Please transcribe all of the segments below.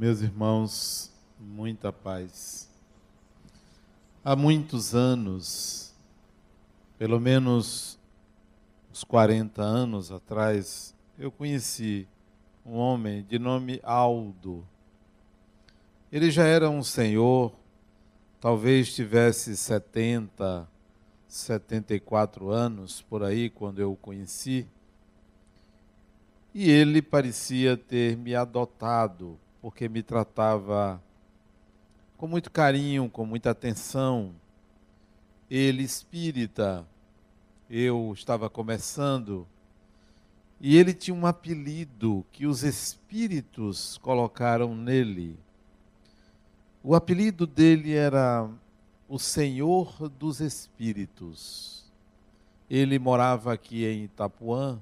Meus irmãos, muita paz. Há muitos anos, pelo menos uns 40 anos atrás, eu conheci um homem de nome Aldo. Ele já era um senhor, talvez tivesse 70, 74 anos por aí quando eu o conheci. E ele parecia ter me adotado, porque me tratava com muito carinho, com muita atenção. Ele espírita, eu estava começando, e ele tinha um apelido que os espíritos colocaram nele. O apelido dele era o Senhor dos Espíritos. Ele morava aqui em Itapuã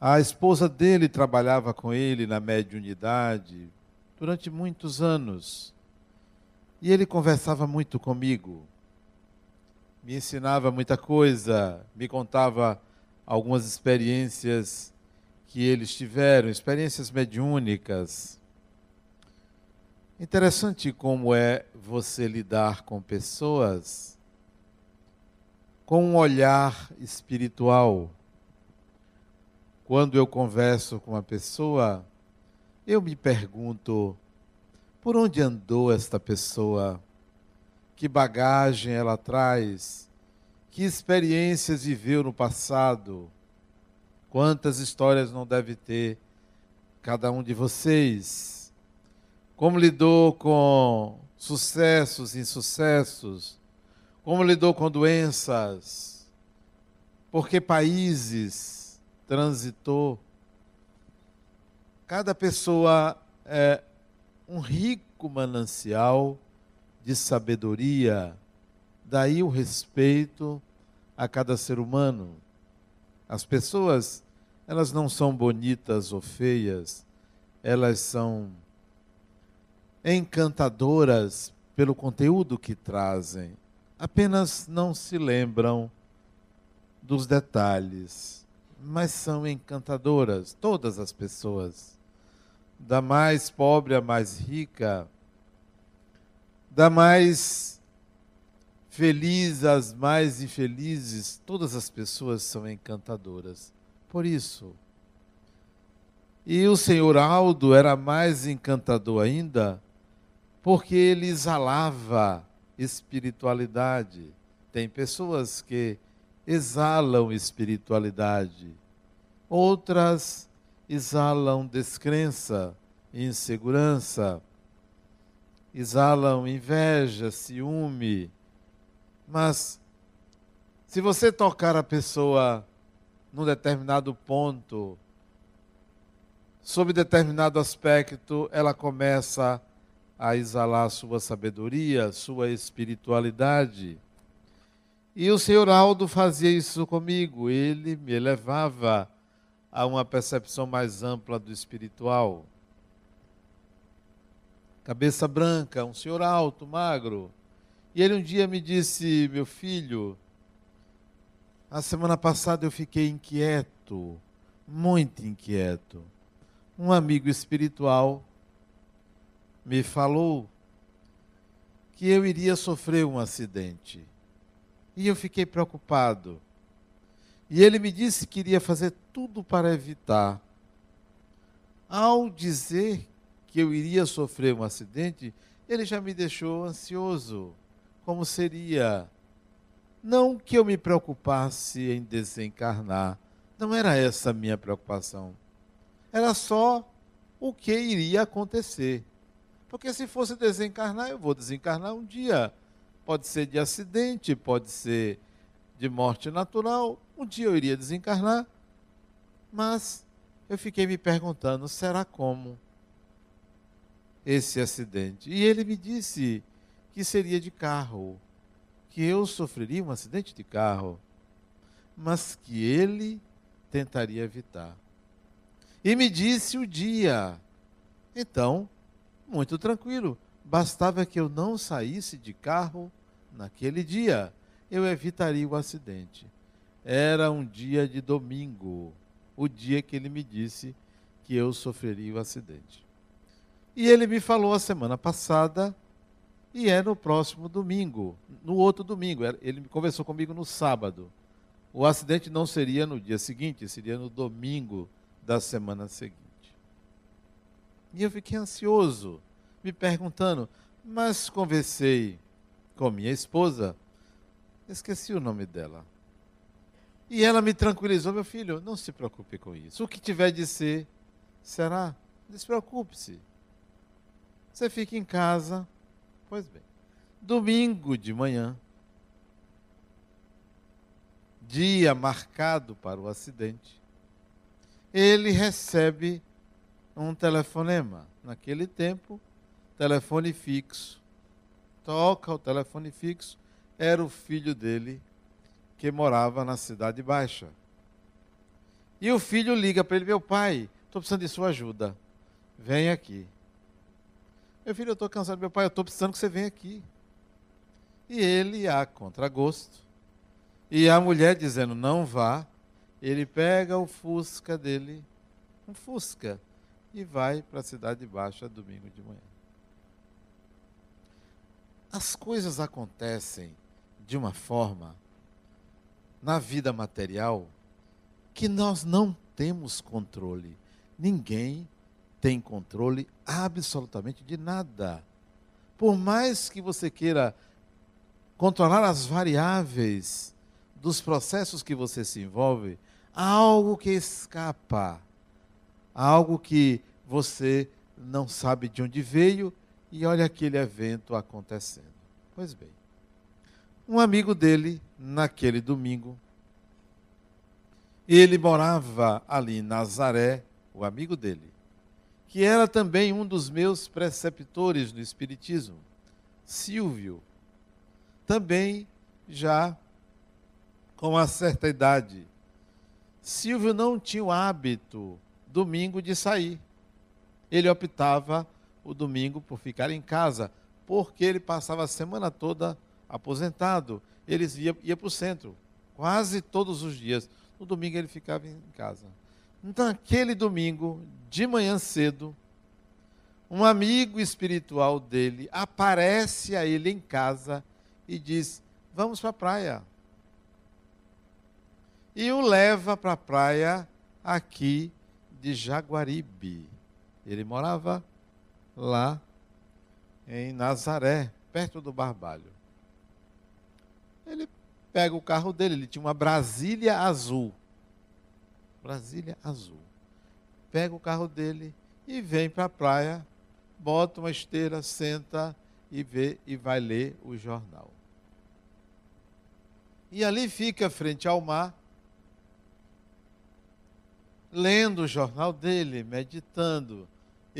a esposa dele trabalhava com ele na mediunidade durante muitos anos. E ele conversava muito comigo. Me ensinava muita coisa, me contava algumas experiências que eles tiveram, experiências mediúnicas. Interessante como é você lidar com pessoas com um olhar espiritual quando eu converso com uma pessoa, eu me pergunto: por onde andou esta pessoa? Que bagagem ela traz? Que experiências viveu no passado? Quantas histórias não deve ter cada um de vocês? Como lidou com sucessos, insucessos? Como lidou com doenças? Por que países? Transitou. Cada pessoa é um rico manancial de sabedoria, daí o respeito a cada ser humano. As pessoas, elas não são bonitas ou feias, elas são encantadoras pelo conteúdo que trazem, apenas não se lembram dos detalhes mas são encantadoras, todas as pessoas, da mais pobre à mais rica, da mais feliz às mais infelizes, todas as pessoas são encantadoras. Por isso. E o senhor Aldo era mais encantador ainda, porque ele exalava espiritualidade. Tem pessoas que exalam espiritualidade, outras exalam descrença, insegurança, exalam inveja, ciúme. Mas se você tocar a pessoa num determinado ponto, sob determinado aspecto, ela começa a exalar sua sabedoria, sua espiritualidade. E o senhor Aldo fazia isso comigo, ele me levava a uma percepção mais ampla do espiritual. Cabeça branca, um senhor alto, magro. E ele um dia me disse: Meu filho, a semana passada eu fiquei inquieto, muito inquieto. Um amigo espiritual me falou que eu iria sofrer um acidente. E eu fiquei preocupado. E ele me disse que iria fazer tudo para evitar. Ao dizer que eu iria sofrer um acidente, ele já me deixou ansioso. Como seria? Não que eu me preocupasse em desencarnar. Não era essa a minha preocupação. Era só o que iria acontecer. Porque se fosse desencarnar, eu vou desencarnar um dia. Pode ser de acidente, pode ser de morte natural. Um dia eu iria desencarnar, mas eu fiquei me perguntando: será como esse acidente? E ele me disse que seria de carro, que eu sofreria um acidente de carro, mas que ele tentaria evitar. E me disse o dia. Então, muito tranquilo, bastava que eu não saísse de carro naquele dia, eu evitaria o acidente. Era um dia de domingo, o dia que ele me disse que eu sofreria o acidente. E ele me falou a semana passada, e é no próximo domingo, no outro domingo. Ele conversou comigo no sábado. O acidente não seria no dia seguinte, seria no domingo da semana seguinte. E eu fiquei ansioso, me perguntando, mas conversei com minha esposa, esqueci o nome dela. E ela me tranquilizou, meu filho, não se preocupe com isso. O que tiver de ser, será. Despreocupe-se. Você fica em casa. Pois bem. Domingo de manhã, dia marcado para o acidente, ele recebe um telefonema. Naquele tempo, telefone fixo. Toca o telefone fixo. Era o filho dele que morava na Cidade Baixa. E o filho liga para ele: Meu pai, estou precisando de sua ajuda. Vem aqui. Meu filho, eu estou cansado. Meu pai, eu estou precisando que você venha aqui. E ele, a contragosto, e a mulher dizendo: Não vá. Ele pega o Fusca dele, um Fusca, e vai para a Cidade Baixa domingo de manhã. As coisas acontecem de uma forma na vida material que nós não temos controle. Ninguém tem controle absolutamente de nada. Por mais que você queira controlar as variáveis dos processos que você se envolve, há algo que escapa, há algo que você não sabe de onde veio e olha aquele evento acontecendo. Pois bem, um amigo dele, naquele domingo, ele morava ali em Nazaré, o amigo dele, que era também um dos meus preceptores no Espiritismo, Silvio, também já com uma certa idade. Silvio não tinha o hábito, domingo, de sair. Ele optava o domingo por ficar em casa, porque ele passava a semana toda aposentado, eles ia, ia para o centro, quase todos os dias. No domingo ele ficava em casa. Então, aquele domingo, de manhã cedo, um amigo espiritual dele aparece a ele em casa e diz: Vamos para a praia. E o leva para a praia aqui de Jaguaribe. Ele morava lá em Nazaré, perto do Barbalho. Ele pega o carro dele, ele tinha uma Brasília azul. Brasília azul. Pega o carro dele e vem para a praia, bota uma esteira, senta e vê e vai ler o jornal. E ali fica frente ao mar, lendo o jornal dele, meditando.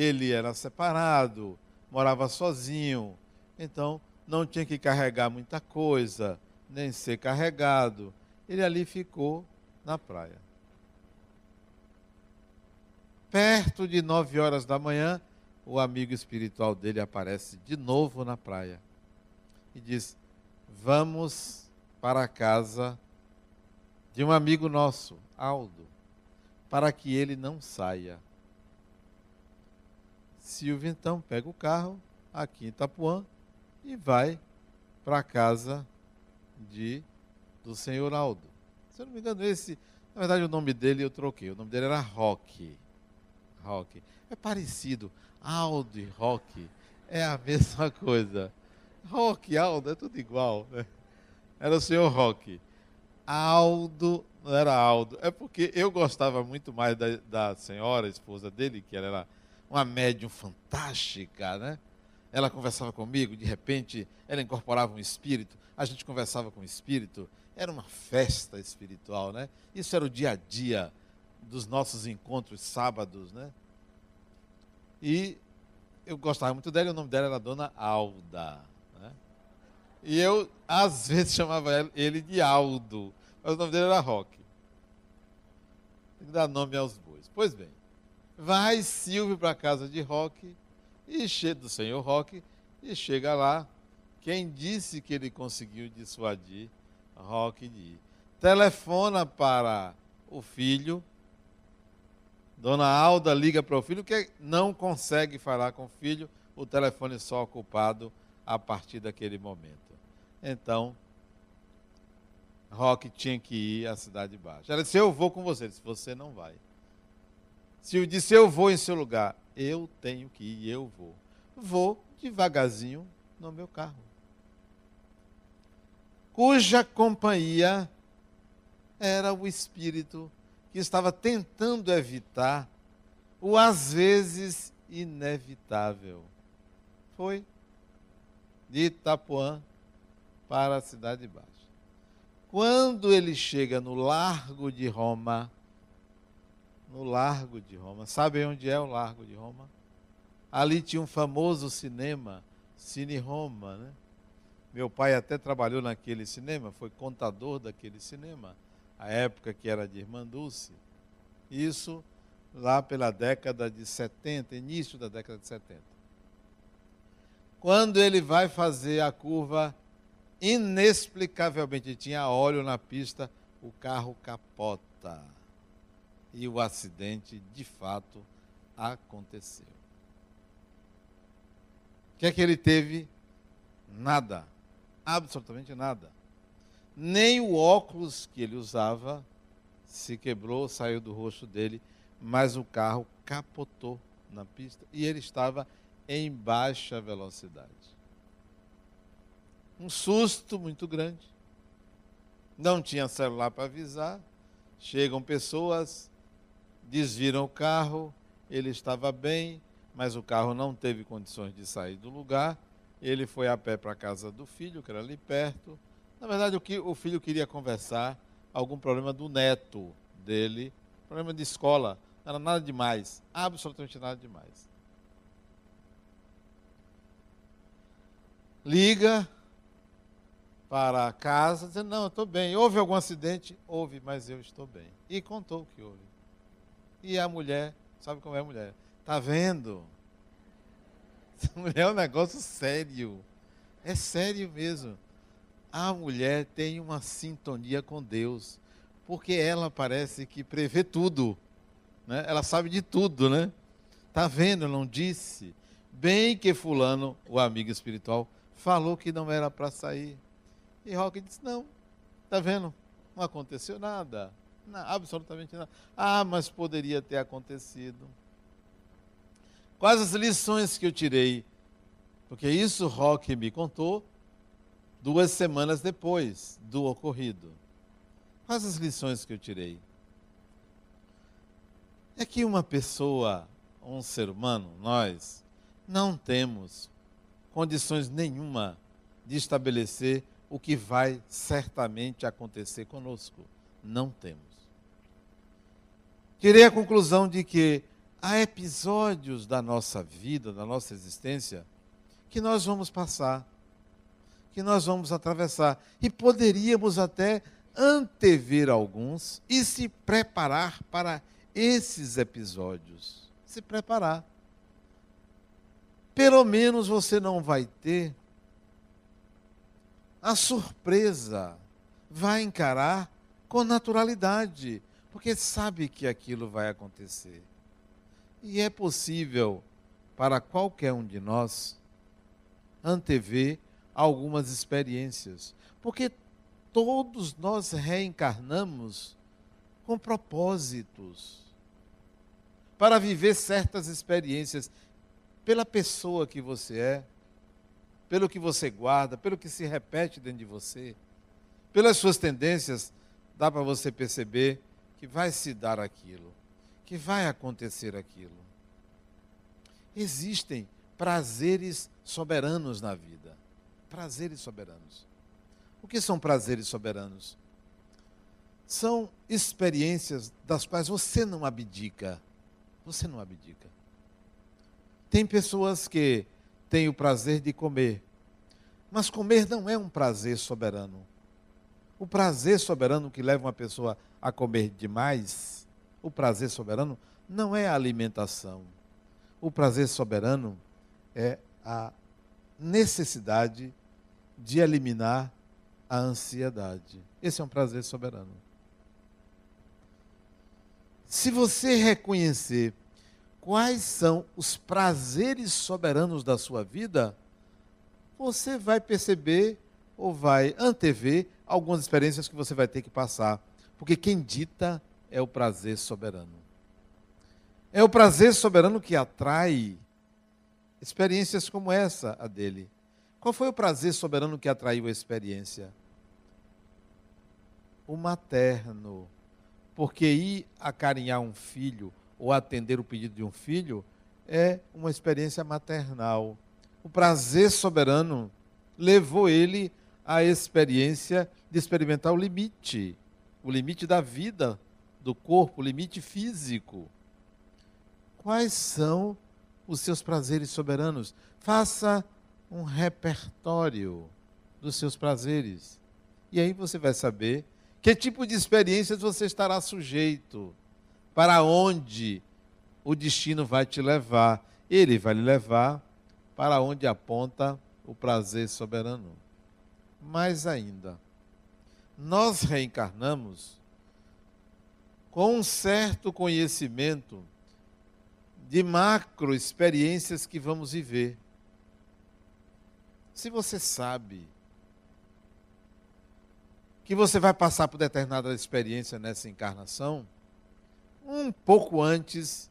Ele era separado, morava sozinho, então não tinha que carregar muita coisa nem ser carregado. Ele ali ficou na praia. Perto de nove horas da manhã, o amigo espiritual dele aparece de novo na praia e diz: Vamos para a casa de um amigo nosso, Aldo, para que ele não saia. Silvio então pega o carro aqui em Itapuã e vai para a casa de do senhor Aldo. Se eu não me engano, esse, na verdade o nome dele eu troquei. O nome dele era Rock. Rock. É parecido. Aldo e Rock é a mesma coisa. Rock Aldo é tudo igual, né? Era o senhor Rock. Aldo, não era Aldo. É porque eu gostava muito mais da, da senhora, esposa dele, que ela era uma médium fantástica, né? Ela conversava comigo, de repente ela incorporava um espírito a gente conversava com o espírito, era uma festa espiritual, né? Isso era o dia a dia dos nossos encontros sábados, né? E eu gostava muito dela, o nome dela era Dona Alda, né? E eu, às vezes, chamava ele de Aldo, mas o nome dele era Roque. Tem que dar nome aos bois. Pois bem, vai Silvio para a casa de Roque, e do senhor Roque, e chega lá, quem disse que ele conseguiu dissuadir Roque de ir? Telefona para o filho, Dona Alda liga para o filho que não consegue falar com o filho, o telefone só ocupado a partir daquele momento. Então, Roque tinha que ir à Cidade Baixa. Ela disse: Eu vou com você. Ele disse: Você não vai. Se eu disse: Eu vou em seu lugar, eu tenho que ir, eu vou. Vou devagarzinho no meu carro. Cuja companhia era o espírito que estava tentando evitar o às vezes inevitável. Foi de Itapuã para a Cidade Baixa. Quando ele chega no Largo de Roma, no Largo de Roma, sabe onde é o Largo de Roma? Ali tinha um famoso cinema, Cine Roma, né? Meu pai até trabalhou naquele cinema, foi contador daquele cinema a época que era de Irmã Dulce. Isso lá pela década de 70, início da década de 70. Quando ele vai fazer a curva, inexplicavelmente tinha óleo na pista, o carro capota. E o acidente, de fato, aconteceu. O que é que ele teve? Nada. Absolutamente nada nem o óculos que ele usava se quebrou, saiu do rosto dele, mas o carro capotou na pista e ele estava em baixa velocidade. Um susto muito grande. Não tinha celular para avisar. Chegam pessoas, desviram o carro, ele estava bem, mas o carro não teve condições de sair do lugar. Ele foi a pé para a casa do filho, que era ali perto na verdade, o que o filho queria conversar, algum problema do neto dele, problema de escola, não era nada demais, absolutamente nada demais. Liga para casa, dizendo, não, eu estou bem. Houve algum acidente? Houve, mas eu estou bem. E contou o que houve. E a mulher, sabe como é a mulher? Está vendo? Essa mulher é um negócio sério. É sério mesmo a mulher tem uma sintonia com Deus, porque ela parece que prevê tudo, né? ela sabe de tudo, né? Tá vendo? Não disse. Bem que Fulano, o amigo espiritual, falou que não era para sair. E Roque disse: Não, tá vendo? Não aconteceu nada. Não, absolutamente nada. Ah, mas poderia ter acontecido. Quais as lições que eu tirei? Porque isso Roque me contou duas semanas depois do ocorrido. Quais as lições que eu tirei? É que uma pessoa, um ser humano, nós, não temos condições nenhuma de estabelecer o que vai certamente acontecer conosco. Não temos. Tirei a conclusão de que há episódios da nossa vida, da nossa existência, que nós vamos passar que nós vamos atravessar. E poderíamos até antever alguns e se preparar para esses episódios. Se preparar. Pelo menos você não vai ter a surpresa. Vai encarar com naturalidade, porque sabe que aquilo vai acontecer. E é possível para qualquer um de nós antever algumas experiências. Porque todos nós reencarnamos com propósitos para viver certas experiências pela pessoa que você é, pelo que você guarda, pelo que se repete dentro de você, pelas suas tendências, dá para você perceber que vai se dar aquilo, que vai acontecer aquilo. Existem prazeres soberanos na vida prazeres soberanos. O que são prazeres soberanos? São experiências das quais você não abdica. Você não abdica. Tem pessoas que têm o prazer de comer, mas comer não é um prazer soberano. O prazer soberano que leva uma pessoa a comer demais, o prazer soberano não é a alimentação. O prazer soberano é a necessidade de eliminar a ansiedade. Esse é um prazer soberano. Se você reconhecer quais são os prazeres soberanos da sua vida, você vai perceber ou vai antever algumas experiências que você vai ter que passar. Porque quem dita é o prazer soberano. É o prazer soberano que atrai experiências como essa, a dele. Qual foi o prazer soberano que atraiu a experiência? O materno. Porque ir acarinhar um filho ou atender o pedido de um filho é uma experiência maternal. O prazer soberano levou ele à experiência de experimentar o limite, o limite da vida do corpo, o limite físico. Quais são os seus prazeres soberanos? Faça um repertório dos seus prazeres. E aí você vai saber que tipo de experiências você estará sujeito, para onde o destino vai te levar. Ele vai lhe levar para onde aponta o prazer soberano. Mais ainda, nós reencarnamos com um certo conhecimento de macro experiências que vamos viver. Se você sabe que você vai passar por determinada experiência nessa encarnação, um pouco antes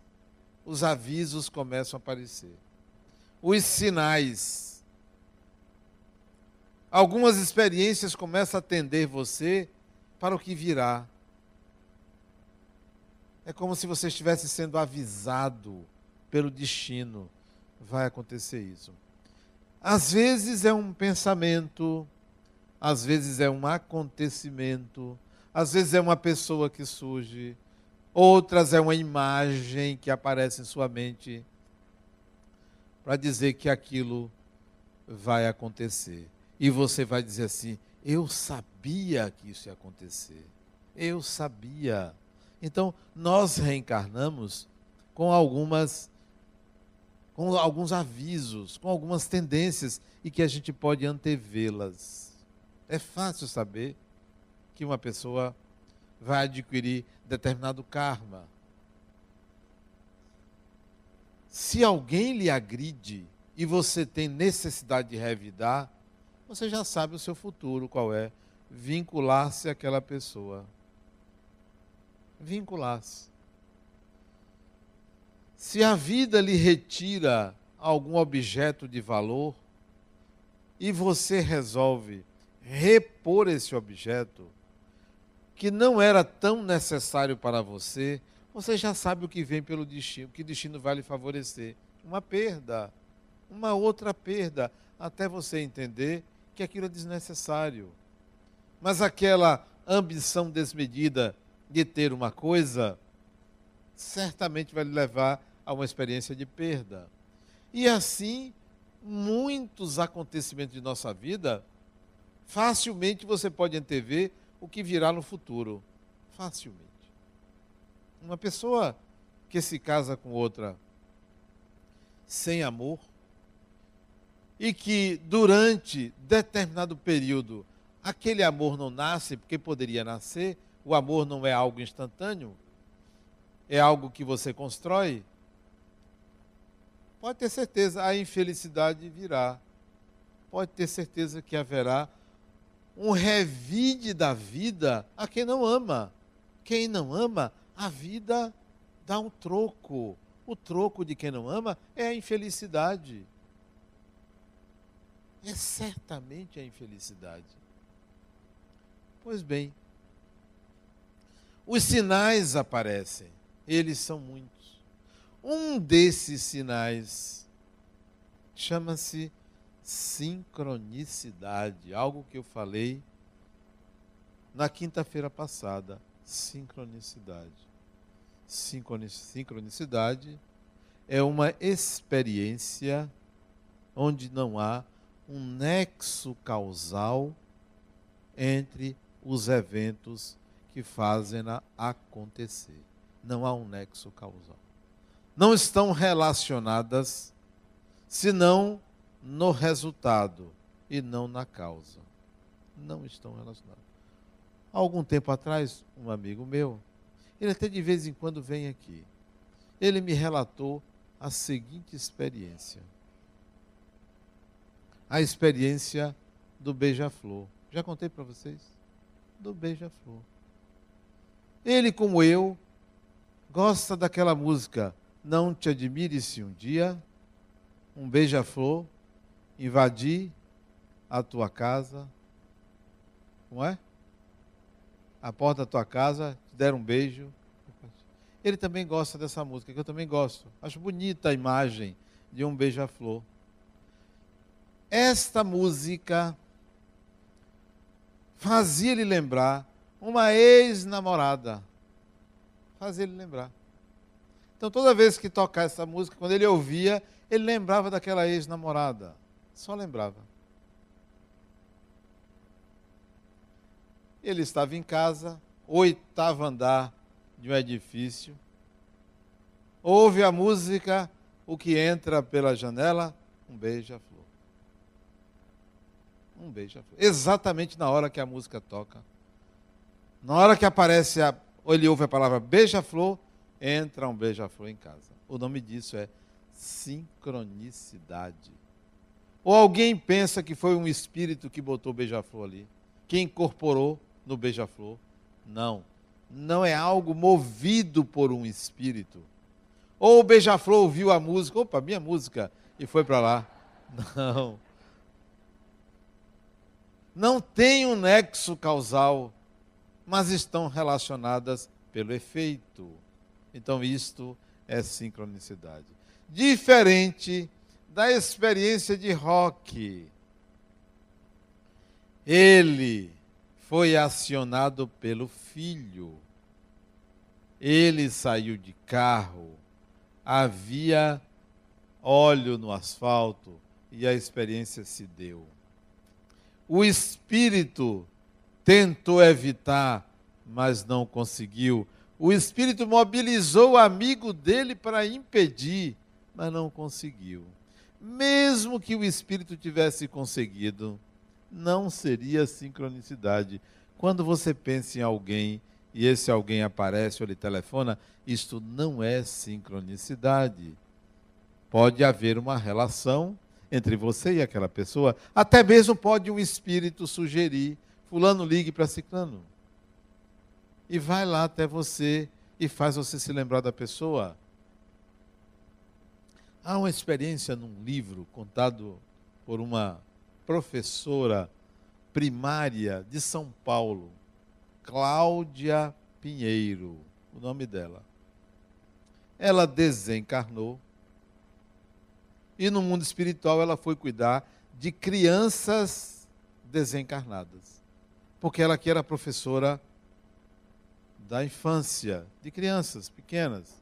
os avisos começam a aparecer. Os sinais. Algumas experiências começam a atender você para o que virá. É como se você estivesse sendo avisado pelo destino. Vai acontecer isso. Às vezes é um pensamento, às vezes é um acontecimento, às vezes é uma pessoa que surge, outras é uma imagem que aparece em sua mente para dizer que aquilo vai acontecer. E você vai dizer assim: Eu sabia que isso ia acontecer. Eu sabia. Então, nós reencarnamos com algumas com alguns avisos, com algumas tendências e que a gente pode antevê-las. É fácil saber que uma pessoa vai adquirir determinado karma. Se alguém lhe agride e você tem necessidade de revidar, você já sabe o seu futuro qual é. Vincular-se àquela pessoa vincular-se. Se a vida lhe retira algum objeto de valor e você resolve repor esse objeto, que não era tão necessário para você, você já sabe o que vem pelo destino, que destino vai lhe favorecer. Uma perda, uma outra perda, até você entender que aquilo é desnecessário. Mas aquela ambição desmedida de ter uma coisa, certamente vai lhe levar a uma experiência de perda. E assim, muitos acontecimentos de nossa vida, facilmente você pode antever o que virá no futuro. Facilmente. Uma pessoa que se casa com outra sem amor e que durante determinado período aquele amor não nasce porque poderia nascer, o amor não é algo instantâneo, é algo que você constrói. Pode ter certeza, a infelicidade virá. Pode ter certeza que haverá um revide da vida a quem não ama. Quem não ama, a vida dá um troco. O troco de quem não ama é a infelicidade. É certamente a infelicidade. Pois bem, os sinais aparecem, eles são muitos. Um desses sinais chama-se sincronicidade, algo que eu falei na quinta-feira passada. Sincronicidade. Sincronicidade é uma experiência onde não há um nexo causal entre os eventos que fazem-na acontecer. Não há um nexo causal. Não estão relacionadas, senão no resultado e não na causa. Não estão relacionadas. Há algum tempo atrás, um amigo meu, Ele até de vez em quando vem aqui. Ele me relatou a seguinte experiência. A experiência do beija-flor. Já contei para vocês? Do beija-flor. Ele, como eu, gosta daquela música Não te admire se um dia um beija-flor invadir a tua casa. Não é? A porta da tua casa, te der um beijo. Ele também gosta dessa música, que eu também gosto. Acho bonita a imagem de um beija-flor. Esta música fazia ele lembrar uma ex-namorada. Fazia ele lembrar. Então, toda vez que tocava essa música, quando ele ouvia, ele lembrava daquela ex-namorada. Só lembrava. Ele estava em casa, oitavo andar de um edifício, ouve a música, o que entra pela janela, um beija-flor. Um beija-flor. Exatamente na hora que a música toca. Na hora que aparece, a, ou ele ouve a palavra beija-flor, entra um beija-flor em casa. O nome disso é sincronicidade. Ou alguém pensa que foi um espírito que botou beija-flor ali, que incorporou no beija-flor. Não. Não é algo movido por um espírito. Ou o beija-flor ouviu a música, opa, minha música, e foi para lá. Não. Não tem um nexo causal, mas estão relacionadas pelo efeito. Então, isto é sincronicidade. Diferente da experiência de Rock. Ele foi acionado pelo filho. Ele saiu de carro, havia óleo no asfalto e a experiência se deu. O espírito tentou evitar, mas não conseguiu. O espírito mobilizou o amigo dele para impedir, mas não conseguiu. Mesmo que o espírito tivesse conseguido, não seria sincronicidade. Quando você pensa em alguém e esse alguém aparece ou lhe telefona, isto não é sincronicidade. Pode haver uma relação entre você e aquela pessoa, até mesmo pode um espírito sugerir, fulano ligue para ciclano. E vai lá até você e faz você se lembrar da pessoa. Há uma experiência num livro contado por uma professora primária de São Paulo, Cláudia Pinheiro, o nome dela. Ela desencarnou e no mundo espiritual ela foi cuidar de crianças desencarnadas. Porque ela que era professora da infância, de crianças pequenas.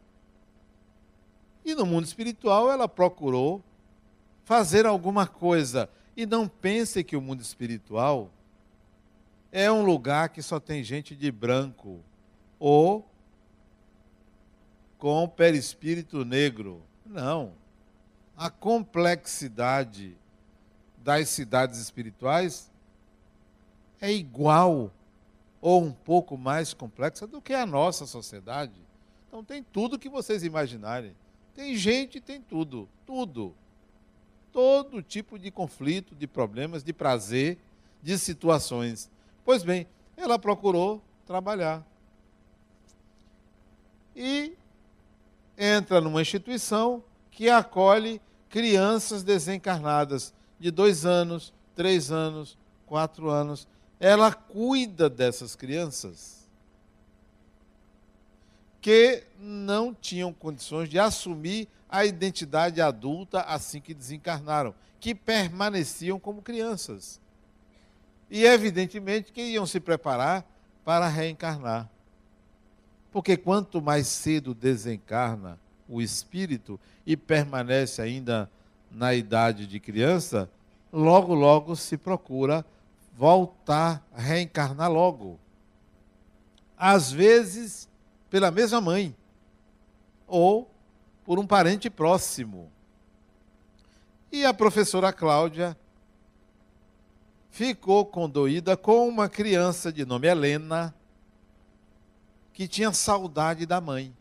E no mundo espiritual ela procurou fazer alguma coisa e não pense que o mundo espiritual é um lugar que só tem gente de branco ou com perispírito negro. Não. A complexidade das cidades espirituais é igual ou um pouco mais complexa do que a nossa sociedade. Então tem tudo que vocês imaginarem. Tem gente, tem tudo, tudo todo tipo de conflito, de problemas, de prazer, de situações. Pois bem, ela procurou trabalhar. E entra numa instituição que acolhe crianças desencarnadas de dois anos, três anos, quatro anos. Ela cuida dessas crianças que não tinham condições de assumir a identidade adulta assim que desencarnaram, que permaneciam como crianças. E evidentemente que iam se preparar para reencarnar. Porque quanto mais cedo desencarna o espírito e permanece ainda na idade de criança, logo, logo se procura voltar, reencarnar logo. Às vezes, pela mesma mãe, ou por um parente próximo. E a professora Cláudia ficou condoída com uma criança de nome Helena, que tinha saudade da mãe.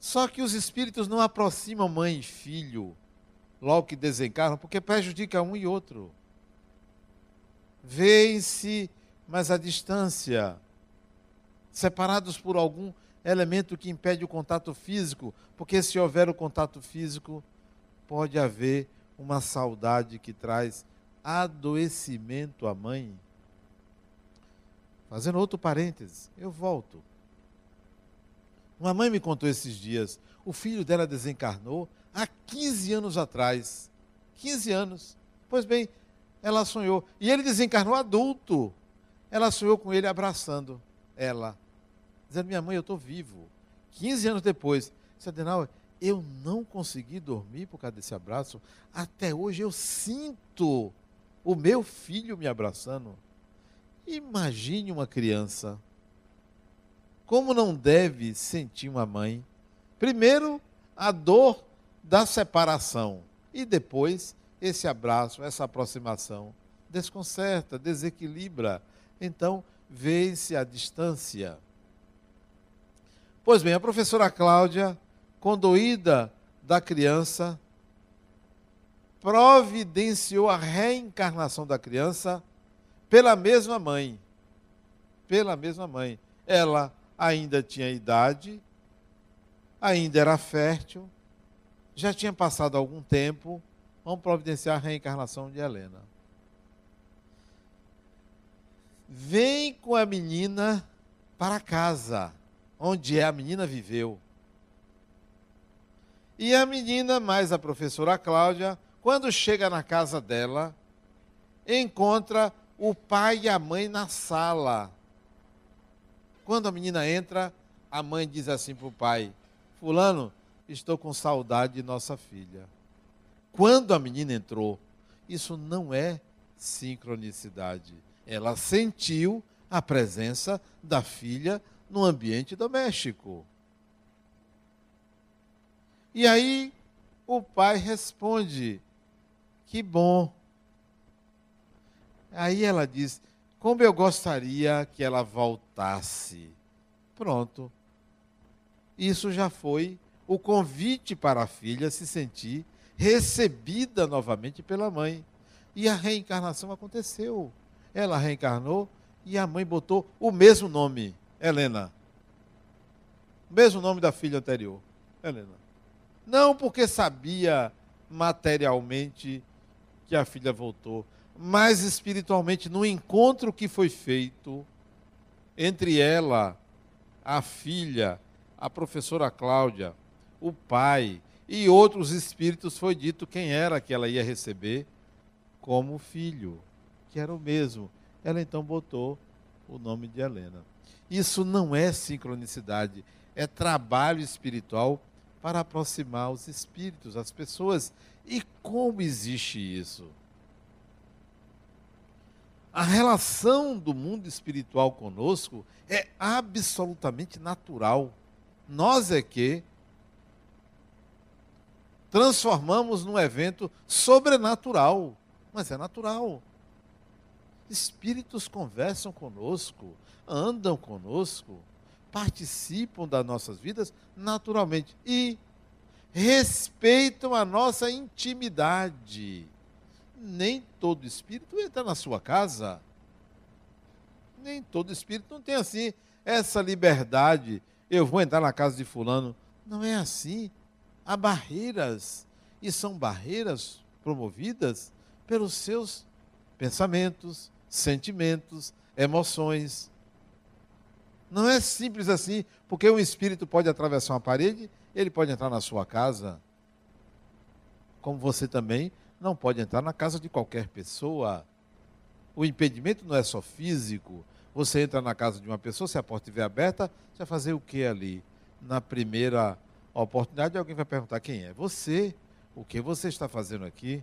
Só que os espíritos não aproximam mãe e filho logo que desencarnam, porque prejudica um e outro. Veem-se, mas à distância, separados por algum elemento que impede o contato físico, porque se houver o contato físico, pode haver uma saudade que traz adoecimento à mãe. Fazendo outro parênteses, eu volto. Uma mãe me contou esses dias, o filho dela desencarnou há 15 anos atrás. 15 anos. Pois bem, ela sonhou. E ele desencarnou adulto. Ela sonhou com ele abraçando ela. Dizendo, minha mãe, eu estou vivo. 15 anos depois. Disse, Adenauer, eu não consegui dormir por causa desse abraço. Até hoje eu sinto o meu filho me abraçando. Imagine uma criança. Como não deve sentir uma mãe? Primeiro, a dor da separação. E depois, esse abraço, essa aproximação. Desconcerta, desequilibra. Então, vê-se a distância. Pois bem, a professora Cláudia, condoída da criança, providenciou a reencarnação da criança pela mesma mãe. Pela mesma mãe. Ela ainda tinha idade, ainda era fértil, já tinha passado algum tempo, vamos providenciar a reencarnação de Helena. Vem com a menina para casa, onde a menina viveu. E a menina, mais a professora Cláudia, quando chega na casa dela, encontra o pai e a mãe na sala. Quando a menina entra, a mãe diz assim para o pai: Fulano, estou com saudade de nossa filha. Quando a menina entrou, isso não é sincronicidade. Ela sentiu a presença da filha no ambiente doméstico. E aí o pai responde: Que bom. Aí ela diz: Como eu gostaria que ela voltasse. Pronto. Isso já foi o convite para a filha se sentir recebida novamente pela mãe. E a reencarnação aconteceu. Ela reencarnou e a mãe botou o mesmo nome, Helena. O mesmo nome da filha anterior, Helena. Não porque sabia materialmente que a filha voltou, mas espiritualmente no encontro que foi feito entre ela, a filha, a professora Cláudia, o pai e outros espíritos foi dito quem era que ela ia receber como filho, que era o mesmo. Ela então botou o nome de Helena. Isso não é sincronicidade, é trabalho espiritual para aproximar os espíritos, as pessoas. E como existe isso? A relação do mundo espiritual conosco é absolutamente natural. Nós é que transformamos num evento sobrenatural. Mas é natural. Espíritos conversam conosco, andam conosco, participam das nossas vidas naturalmente e respeitam a nossa intimidade. Nem todo espírito entra na sua casa. Nem todo espírito não tem assim essa liberdade. Eu vou entrar na casa de fulano. Não é assim há barreiras, e são barreiras promovidas pelos seus pensamentos, sentimentos, emoções. Não é simples assim, porque um espírito pode atravessar uma parede, ele pode entrar na sua casa, como você também não pode entrar na casa de qualquer pessoa. O impedimento não é só físico. Você entra na casa de uma pessoa, se a porta estiver aberta, você vai fazer o que ali? Na primeira oportunidade, alguém vai perguntar quem é. Você. O que você está fazendo aqui?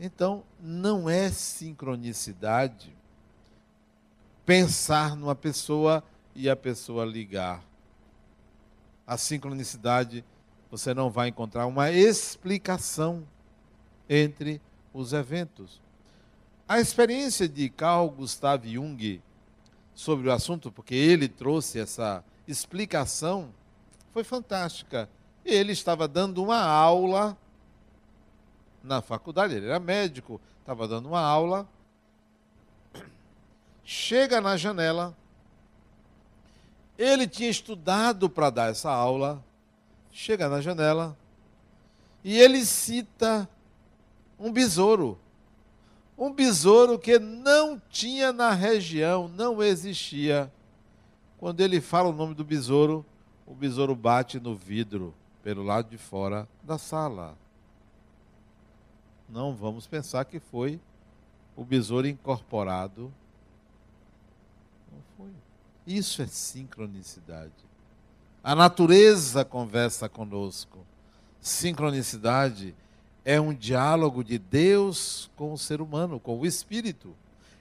Então, não é sincronicidade pensar numa pessoa e a pessoa ligar. A sincronicidade, você não vai encontrar uma explicação entre os eventos. A experiência de Carl Gustav Jung sobre o assunto, porque ele trouxe essa explicação, foi fantástica. Ele estava dando uma aula na faculdade, ele era médico, estava dando uma aula. Chega na janela, ele tinha estudado para dar essa aula, chega na janela e ele cita um besouro um besouro que não tinha na região, não existia. Quando ele fala o nome do besouro, o besouro bate no vidro pelo lado de fora da sala. Não vamos pensar que foi o besouro incorporado. Não foi. Isso é sincronicidade. A natureza conversa conosco. Sincronicidade é um diálogo de Deus com o ser humano, com o espírito.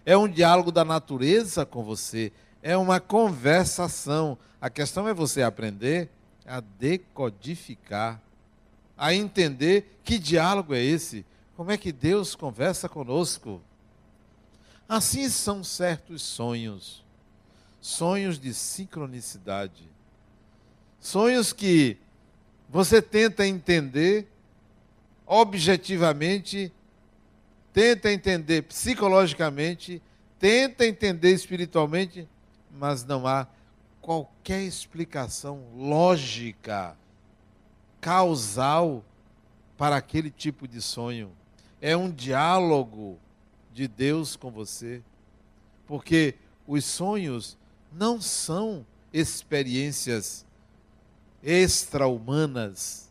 É um diálogo da natureza com você. É uma conversação. A questão é você aprender a decodificar, a entender que diálogo é esse, como é que Deus conversa conosco. Assim são certos sonhos, sonhos de sincronicidade, sonhos que você tenta entender objetivamente, tenta entender psicologicamente, tenta entender espiritualmente, mas não há qualquer explicação lógica, causal para aquele tipo de sonho. É um diálogo de Deus com você. Porque os sonhos não são experiências extra-humanas.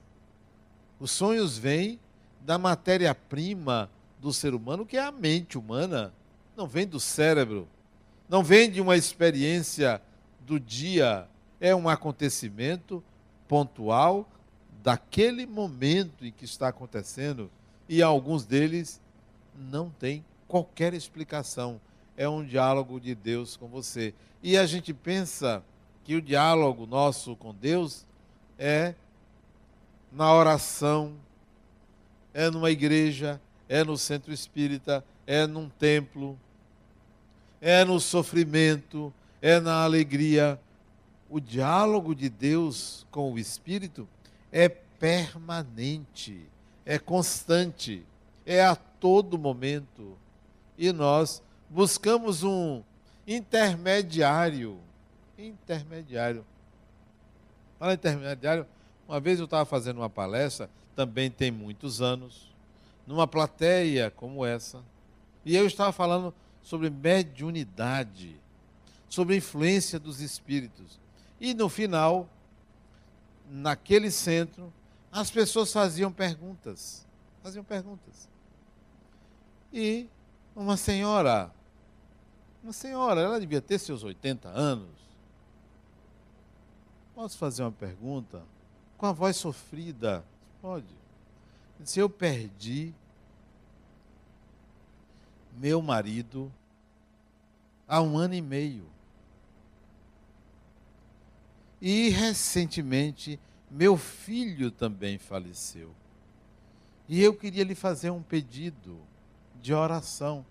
Os sonhos vêm da matéria-prima do ser humano, que é a mente humana. Não vem do cérebro, não vem de uma experiência do dia, é um acontecimento pontual daquele momento em que está acontecendo e alguns deles não têm qualquer explicação. É um diálogo de Deus com você. E a gente pensa que o diálogo nosso com Deus é na oração, é numa igreja, é no centro espírita, é num templo, é no sofrimento, é na alegria. O diálogo de Deus com o Espírito é permanente, é constante, é a todo momento. E nós buscamos um intermediário. Intermediário. Fala intermediário. Uma vez eu estava fazendo uma palestra também tem muitos anos, numa plateia como essa, e eu estava falando sobre mediunidade, sobre influência dos espíritos. E no final, naquele centro, as pessoas faziam perguntas. Faziam perguntas. E uma senhora, uma senhora, ela devia ter seus 80 anos. Posso fazer uma pergunta? Com a voz sofrida, Pode. Se eu perdi meu marido há um ano e meio. E recentemente meu filho também faleceu. E eu queria lhe fazer um pedido de oração.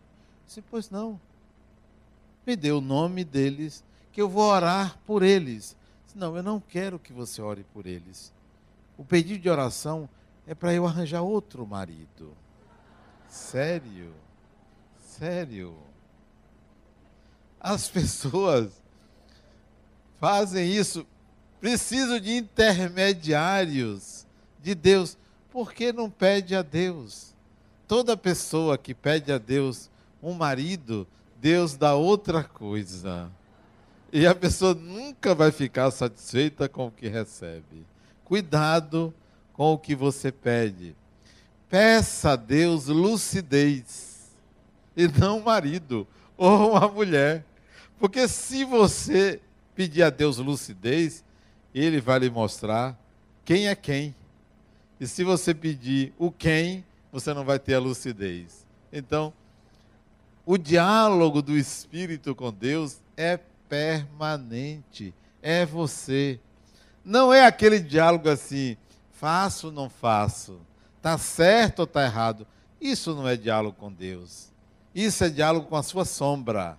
Disse, pois não. Me dê o nome deles, que eu vou orar por eles. Não, eu não quero que você ore por eles. O pedido de oração é para eu arranjar outro marido. Sério? Sério? As pessoas fazem isso, precisam de intermediários de Deus. Por que não pede a Deus? Toda pessoa que pede a Deus um marido, Deus dá outra coisa. E a pessoa nunca vai ficar satisfeita com o que recebe. Cuidado com o que você pede. Peça a Deus lucidez e não marido ou uma mulher. Porque se você pedir a Deus lucidez, ele vai lhe mostrar quem é quem. E se você pedir o quem, você não vai ter a lucidez. Então, o diálogo do Espírito com Deus é permanente. É você. Não é aquele diálogo assim, faço ou não faço, está certo ou está errado. Isso não é diálogo com Deus. Isso é diálogo com a sua sombra.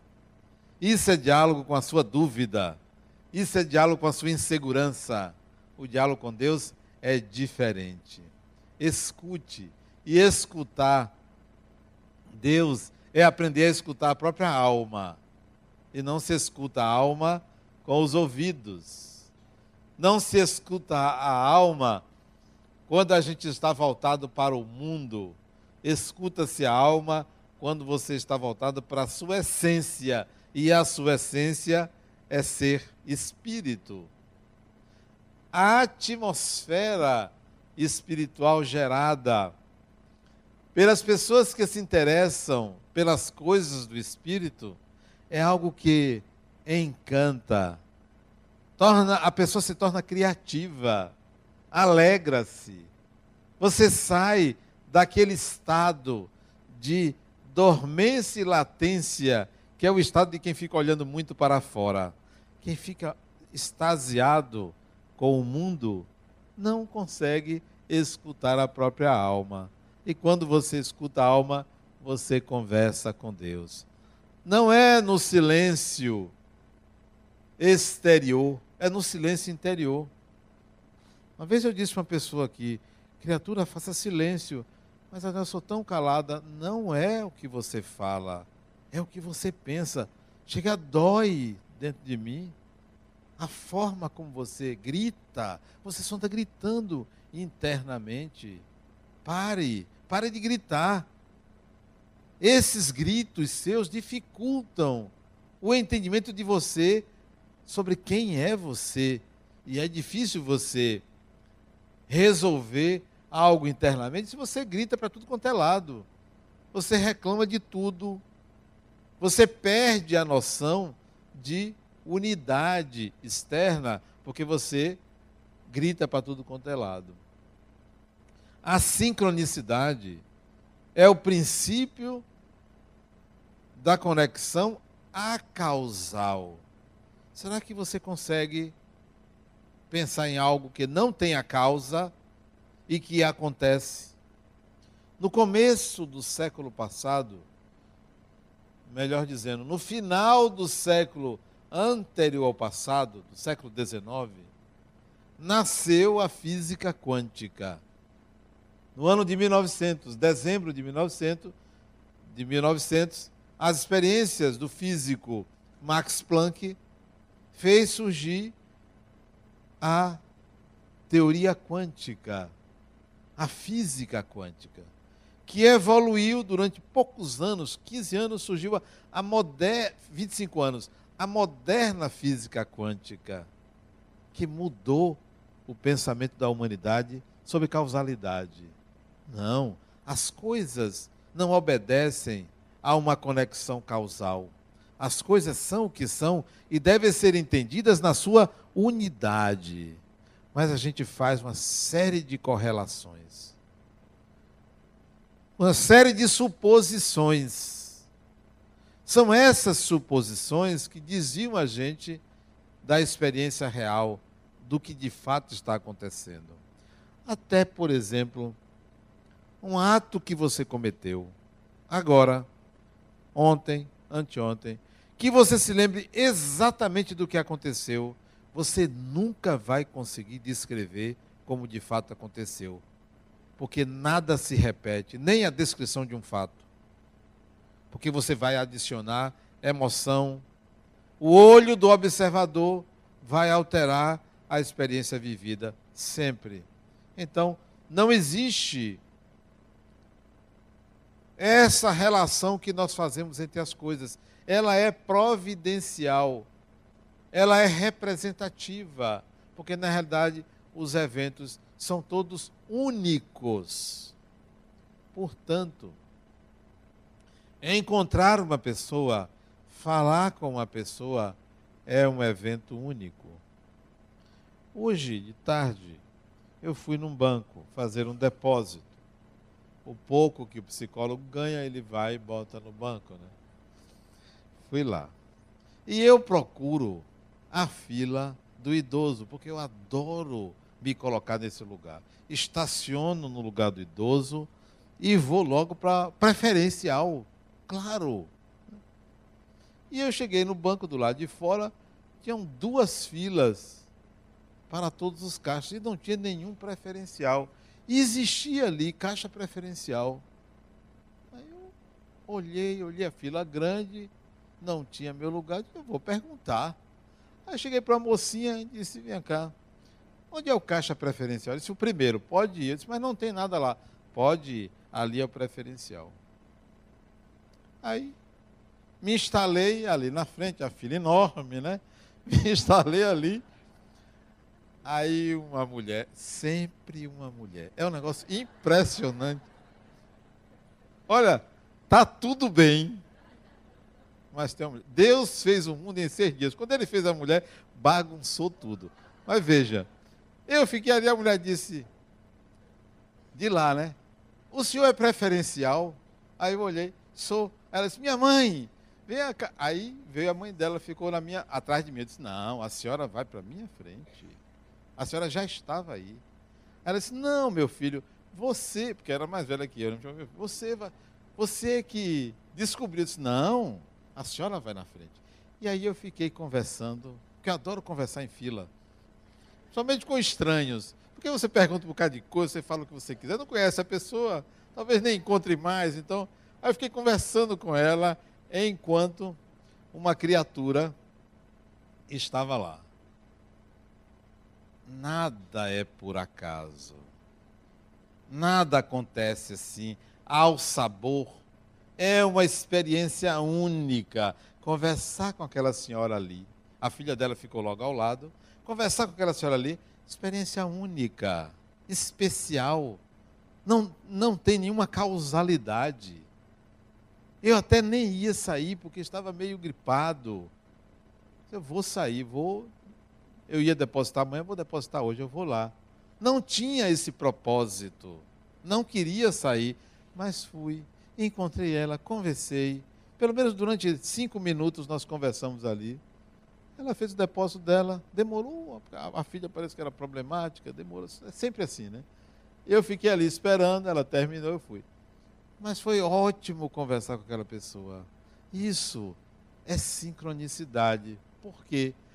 Isso é diálogo com a sua dúvida. Isso é diálogo com a sua insegurança. O diálogo com Deus é diferente. Escute. E escutar Deus é aprender a escutar a própria alma. E não se escuta a alma com os ouvidos. Não se escuta a alma quando a gente está voltado para o mundo. Escuta-se a alma quando você está voltado para a sua essência. E a sua essência é ser espírito. A atmosfera espiritual gerada pelas pessoas que se interessam pelas coisas do espírito é algo que encanta. Torna a pessoa se torna criativa, alegra-se. Você sai daquele estado de dormência e latência, que é o estado de quem fica olhando muito para fora. Quem fica extasiado com o mundo não consegue escutar a própria alma. E quando você escuta a alma, você conversa com Deus. Não é no silêncio exterior, é no silêncio interior. Uma vez eu disse para uma pessoa aqui, criatura, faça silêncio. Mas eu sou tão calada. Não é o que você fala, é o que você pensa. Chega, dói dentro de mim. A forma como você grita, você só está gritando internamente. Pare, Pare de gritar. Esses gritos seus dificultam o entendimento de você sobre quem é você. E é difícil você resolver algo internamente se você grita para tudo quanto é lado. Você reclama de tudo. Você perde a noção de unidade externa porque você grita para tudo quanto é lado. A sincronicidade é o princípio da conexão acausal. Será que você consegue pensar em algo que não tem a causa e que acontece? No começo do século passado, melhor dizendo, no final do século anterior ao passado, do século XIX, nasceu a física quântica no ano de 1900, dezembro de 1900, de 1900, as experiências do físico Max Planck fez surgir a teoria quântica, a física quântica, que evoluiu durante poucos anos, 15 anos surgiu a, a moderna, 25 anos, a moderna física quântica, que mudou o pensamento da humanidade sobre causalidade. Não, as coisas não obedecem a uma conexão causal. As coisas são o que são e devem ser entendidas na sua unidade. Mas a gente faz uma série de correlações. Uma série de suposições. São essas suposições que diziam a gente da experiência real, do que de fato está acontecendo. Até, por exemplo, um ato que você cometeu, agora, ontem, anteontem, que você se lembre exatamente do que aconteceu, você nunca vai conseguir descrever como de fato aconteceu. Porque nada se repete, nem a descrição de um fato. Porque você vai adicionar emoção. O olho do observador vai alterar a experiência vivida sempre. Então, não existe essa relação que nós fazemos entre as coisas, ela é providencial, ela é representativa, porque na realidade os eventos são todos únicos. Portanto, encontrar uma pessoa, falar com uma pessoa, é um evento único. Hoje, de tarde, eu fui num banco fazer um depósito o pouco que o psicólogo ganha, ele vai e bota no banco. Né? Fui lá. E eu procuro a fila do idoso, porque eu adoro me colocar nesse lugar. Estaciono no lugar do idoso e vou logo para preferencial. Claro. E eu cheguei no banco do lado de fora, tinham duas filas para todos os caixas e não tinha nenhum preferencial. Existia ali caixa preferencial. Aí eu olhei, olhei a fila grande, não tinha meu lugar, eu vou perguntar. Aí cheguei para a mocinha e disse: Vem cá, onde é o caixa preferencial? Eu disse: O primeiro, pode ir. Eu disse: Mas não tem nada lá. Pode ir, ali é o preferencial. Aí me instalei ali na frente, a fila enorme, né? Me instalei ali. Aí uma mulher, sempre uma mulher. É um negócio impressionante. Olha, tá tudo bem. Mas tem uma mulher. Deus fez o mundo em seis dias. Quando ele fez a mulher, bagunçou tudo. Mas veja, eu fiquei ali, a mulher disse, de lá, né? O senhor é preferencial? Aí eu olhei, sou. Ela disse, minha mãe, vem cá. Aí veio a mãe dela, ficou na minha, atrás de mim. Eu disse, não, a senhora vai para minha frente. A senhora já estava aí. Ela disse, não, meu filho, você, porque era mais velha que eu, você vai, você que descobriu. Eu disse, não, a senhora vai na frente. E aí eu fiquei conversando, porque eu adoro conversar em fila. Somente com estranhos. Porque você pergunta um bocado de coisa, você fala o que você quiser, não conhece a pessoa, talvez nem encontre mais. Então, Aí eu fiquei conversando com ela enquanto uma criatura estava lá. Nada é por acaso. Nada acontece assim ao sabor. É uma experiência única. Conversar com aquela senhora ali. A filha dela ficou logo ao lado. Conversar com aquela senhora ali, experiência única, especial. Não, não tem nenhuma causalidade. Eu até nem ia sair porque estava meio gripado. Eu vou sair, vou. Eu ia depositar amanhã, vou depositar hoje, eu vou lá. Não tinha esse propósito. Não queria sair, mas fui. Encontrei ela, conversei. Pelo menos durante cinco minutos nós conversamos ali. Ela fez o depósito dela, demorou. A filha parece que era problemática, demorou. É sempre assim, né? Eu fiquei ali esperando, ela terminou, eu fui. Mas foi ótimo conversar com aquela pessoa. Isso é sincronicidade. Por quê? Porque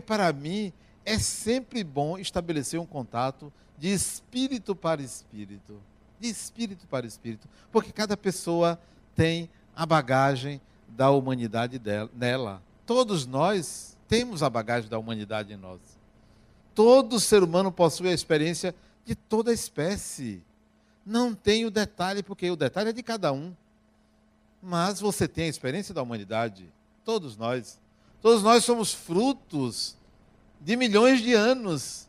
para mim é sempre bom estabelecer um contato de espírito para espírito. De espírito para espírito. Porque cada pessoa tem a bagagem da humanidade dela. Todos nós temos a bagagem da humanidade em nós. Todo ser humano possui a experiência de toda a espécie. Não tem o detalhe, porque o detalhe é de cada um. Mas você tem a experiência da humanidade, todos nós. Todos nós somos frutos de milhões de anos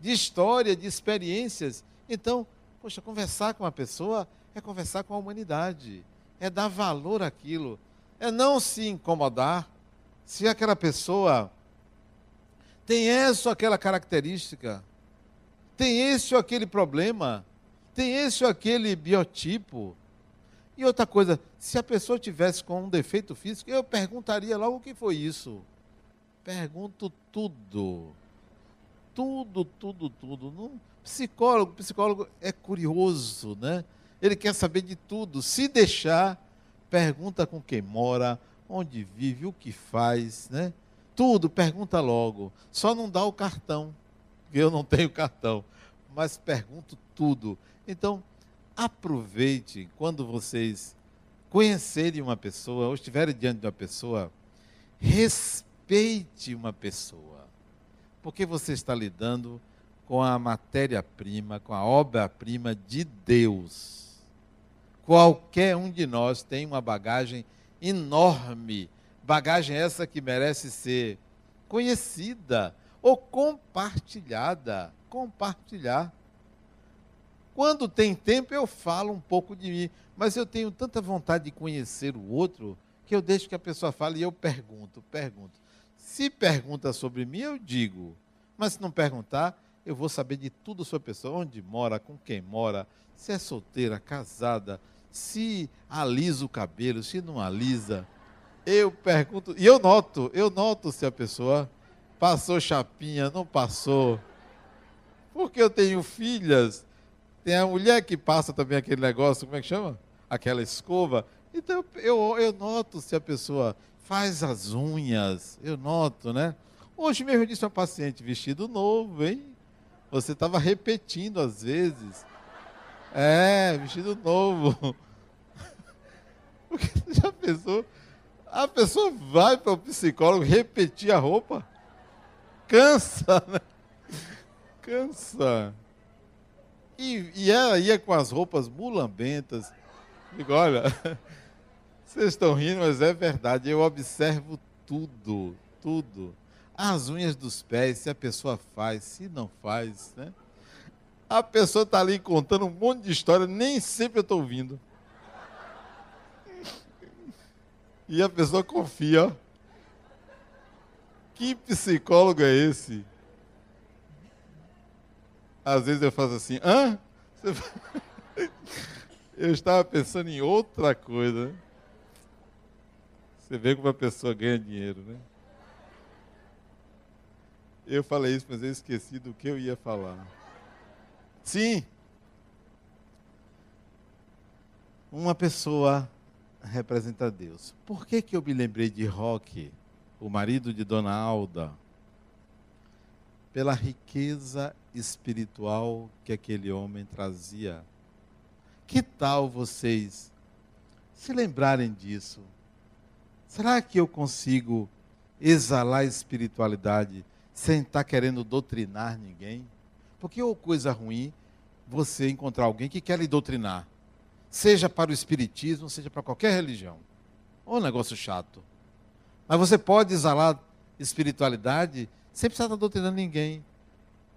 de história, de experiências. Então, poxa, conversar com uma pessoa é conversar com a humanidade, é dar valor àquilo, é não se incomodar se aquela pessoa tem essa ou aquela característica, tem esse ou aquele problema tem esse ou aquele biotipo. E outra coisa, se a pessoa tivesse com um defeito físico, eu perguntaria logo o que foi isso. Pergunto tudo. Tudo, tudo, tudo. Não, psicólogo, psicólogo é curioso, né? Ele quer saber de tudo. Se deixar, pergunta com quem mora, onde vive, o que faz, né? Tudo, pergunta logo. Só não dá o cartão, eu não tenho cartão. Mas pergunto tudo. Então, aproveite quando vocês conhecerem uma pessoa ou estiverem diante de uma pessoa, respeite uma pessoa, porque você está lidando com a matéria-prima, com a obra-prima de Deus. Qualquer um de nós tem uma bagagem enorme, bagagem essa que merece ser conhecida ou compartilhada. Compartilhar. Quando tem tempo, eu falo um pouco de mim, mas eu tenho tanta vontade de conhecer o outro que eu deixo que a pessoa fale e eu pergunto, pergunto. Se pergunta sobre mim, eu digo, mas se não perguntar, eu vou saber de tudo sobre a pessoa, onde mora, com quem mora, se é solteira, casada, se alisa o cabelo, se não alisa. Eu pergunto, e eu noto, eu noto se a pessoa passou chapinha, não passou. Porque eu tenho filhas tem a mulher que passa também aquele negócio, como é que chama? Aquela escova. Então eu, eu noto se a pessoa faz as unhas, eu noto, né? Hoje mesmo eu disse uma paciente, vestido novo, hein? Você estava repetindo às vezes. É, vestido novo. Porque já pensou? A pessoa vai para o psicólogo repetir a roupa? Cansa, né? Cansa. E, e ela ia com as roupas mulambentas. Digo, olha, vocês estão rindo, mas é verdade. Eu observo tudo, tudo. As unhas dos pés, se a pessoa faz, se não faz, né? A pessoa está ali contando um monte de história, nem sempre eu estou ouvindo. E a pessoa confia. Que psicólogo é esse? Às vezes eu faço assim, hã? Eu estava pensando em outra coisa. Você vê como a pessoa ganha dinheiro, né? Eu falei isso, mas eu esqueci do que eu ia falar. Sim. Uma pessoa representa Deus. Por que, que eu me lembrei de Roque, o marido de Dona Alda? Pela riqueza espiritual que aquele homem trazia. Que tal vocês se lembrarem disso? Será que eu consigo exalar espiritualidade sem estar querendo doutrinar ninguém? Porque ou coisa ruim você encontrar alguém que quer lhe doutrinar seja para o espiritismo, seja para qualquer religião. Ou um negócio chato. Mas você pode exalar espiritualidade sem precisar estar doutrinando ninguém.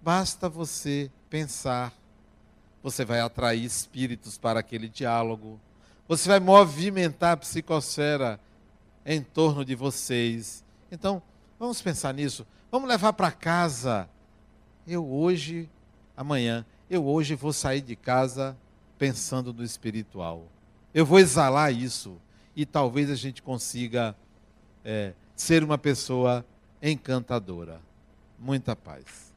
Basta você pensar. Você vai atrair espíritos para aquele diálogo. Você vai movimentar a psicosfera em torno de vocês. Então, vamos pensar nisso. Vamos levar para casa. Eu hoje, amanhã, eu hoje vou sair de casa pensando no espiritual. Eu vou exalar isso e talvez a gente consiga é, ser uma pessoa encantadora. Muita paz.